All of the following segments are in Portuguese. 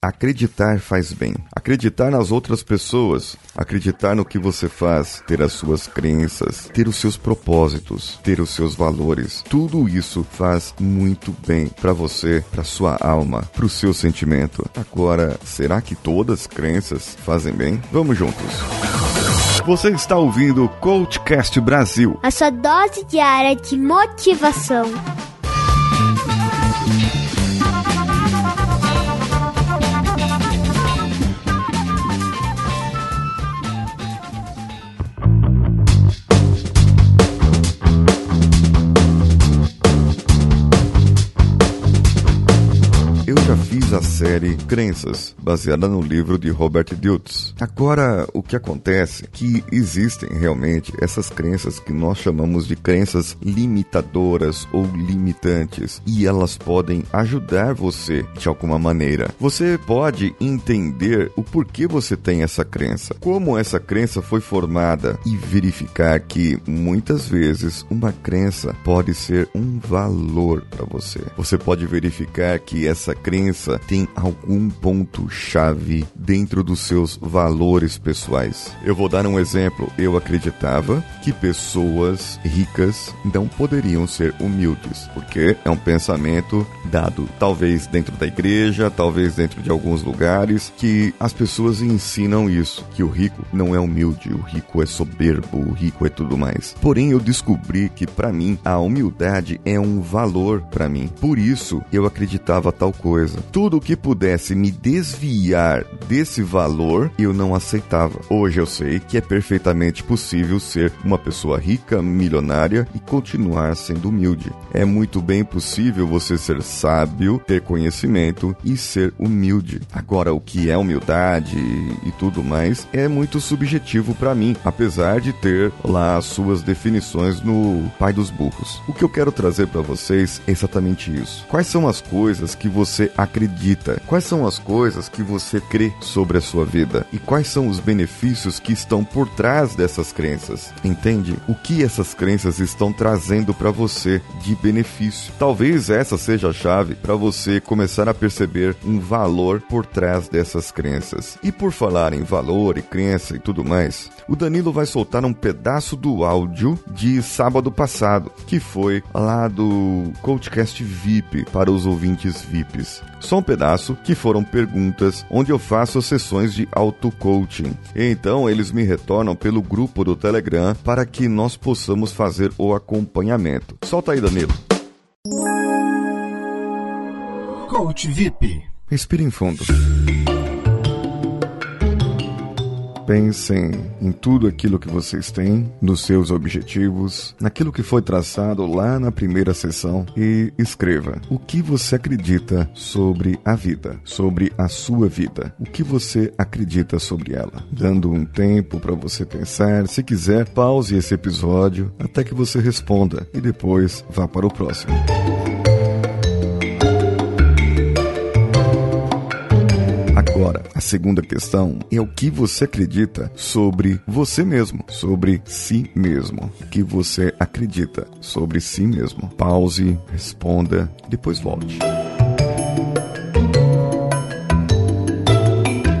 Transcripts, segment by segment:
Acreditar faz bem. Acreditar nas outras pessoas, acreditar no que você faz, ter as suas crenças, ter os seus propósitos, ter os seus valores. Tudo isso faz muito bem para você, para sua alma, para o seu sentimento. Agora, será que todas as crenças fazem bem? Vamos juntos. Você está ouvindo o Coachcast Brasil. A sua dose diária de motivação. Série Crenças, baseada no livro de Robert Diltz. Agora, o que acontece é que existem realmente essas crenças que nós chamamos de crenças limitadoras ou limitantes, e elas podem ajudar você de alguma maneira. Você pode entender o porquê você tem essa crença, como essa crença foi formada e verificar que muitas vezes uma crença pode ser um valor para você. Você pode verificar que essa crença tem algum ponto-chave dentro dos seus valores pessoais. Eu vou dar um exemplo. Eu acreditava que pessoas ricas não poderiam ser humildes, porque é um pensamento dado talvez dentro da igreja, talvez dentro de alguns lugares, que as pessoas ensinam isso, que o rico não é humilde, o rico é soberbo, o rico é tudo mais. Porém, eu descobri que para mim a humildade é um valor para mim. Por isso, eu acreditava tal coisa. Tudo tudo que pudesse me desviar desse valor, eu não aceitava. Hoje eu sei que é perfeitamente possível ser uma pessoa rica, milionária e continuar sendo humilde. É muito bem possível você ser sábio, ter conhecimento e ser humilde. Agora, o que é humildade e tudo mais é muito subjetivo para mim, apesar de ter lá as suas definições no Pai dos Burros. O que eu quero trazer para vocês é exatamente isso. Quais são as coisas que você acredita Quais são as coisas que você crê sobre a sua vida? E quais são os benefícios que estão por trás dessas crenças? Entende? O que essas crenças estão trazendo para você de benefício? Talvez essa seja a chave para você começar a perceber um valor por trás dessas crenças. E por falar em valor e crença e tudo mais, o Danilo vai soltar um pedaço do áudio de sábado passado, que foi lá do Coachcast VIP para os ouvintes VIPs. Só um pedaço que foram perguntas onde eu faço sessões de auto-coaching. Então eles me retornam pelo grupo do Telegram para que nós possamos fazer o acompanhamento. Solta aí, Danilo. Coach VIP. Respire em fundo. Pensem em tudo aquilo que vocês têm, nos seus objetivos, naquilo que foi traçado lá na primeira sessão e escreva o que você acredita sobre a vida, sobre a sua vida, o que você acredita sobre ela. Dando um tempo para você pensar, se quiser, pause esse episódio até que você responda e depois vá para o próximo. A segunda questão é o que você acredita sobre você mesmo, sobre si mesmo. O que você acredita sobre si mesmo. Pause, responda, depois volte.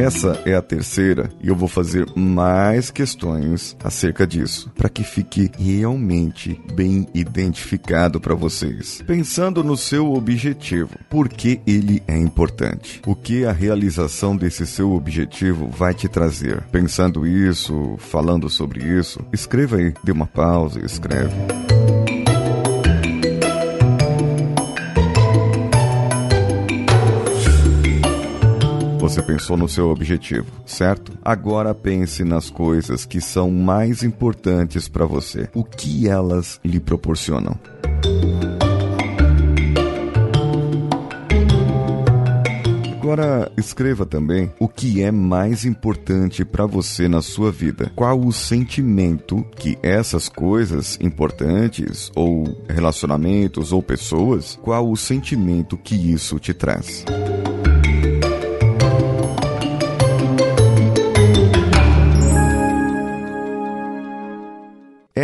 Essa é a terceira e eu vou fazer mais questões acerca disso, para que fique realmente bem identificado para vocês. Pensando no seu objetivo, por que ele é importante? O que a realização desse seu objetivo vai te trazer? Pensando isso, falando sobre isso, escreva aí, dê uma pausa e escreve. Você pensou no seu objetivo, certo? Agora pense nas coisas que são mais importantes para você. O que elas lhe proporcionam? Agora escreva também o que é mais importante para você na sua vida. Qual o sentimento que essas coisas importantes ou relacionamentos ou pessoas, qual o sentimento que isso te traz?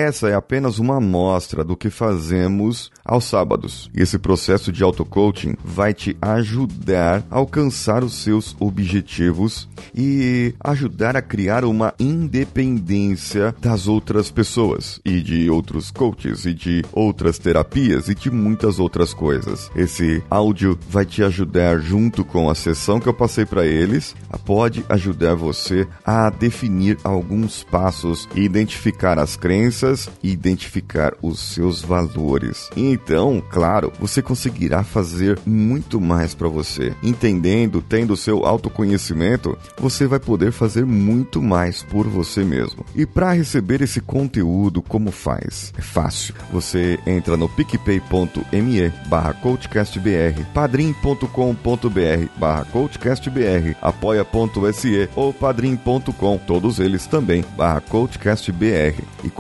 Essa é apenas uma amostra do que fazemos aos sábados. Esse processo de auto-coaching vai te ajudar a alcançar os seus objetivos e ajudar a criar uma independência das outras pessoas e de outros coaches e de outras terapias e de muitas outras coisas. Esse áudio vai te ajudar junto com a sessão que eu passei para eles, pode ajudar você a definir alguns passos e identificar as crenças e identificar os seus valores. Então, claro, você conseguirá fazer muito mais para você. Entendendo, tendo seu autoconhecimento, você vai poder fazer muito mais por você mesmo. E para receber esse conteúdo, como faz? É fácil. Você entra no picpay.me barra coachcastbr, padrim.com.br barra coachcastbr, apoia.se ou padrim.com, todos eles também, barra coachcastbr e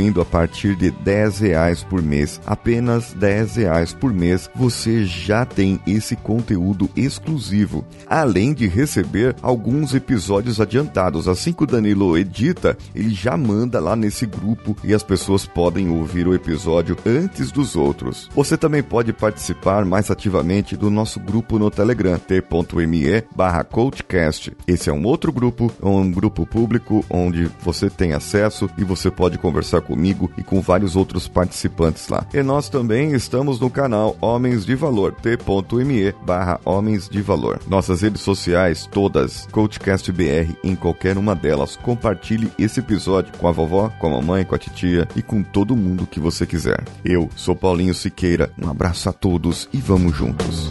contribuindo a partir de 10 reais por mês, apenas 10 reais por mês, você já tem esse conteúdo exclusivo, além de receber alguns episódios adiantados. Assim que o Danilo edita, ele já manda lá nesse grupo e as pessoas podem ouvir o episódio antes dos outros. Você também pode participar mais ativamente do nosso grupo no Telegram, t.me barra coachcast. Esse é um outro grupo, um grupo público onde você tem acesso e você pode conversar comigo e com vários outros participantes lá. E nós também estamos no canal Homens de Valor, t.me barra Homens de Valor. Nossas redes sociais, todas, CoachCastBR em qualquer uma delas. Compartilhe esse episódio com a vovó, com a mamãe, com a titia e com todo mundo que você quiser. Eu sou Paulinho Siqueira, um abraço a todos e vamos juntos.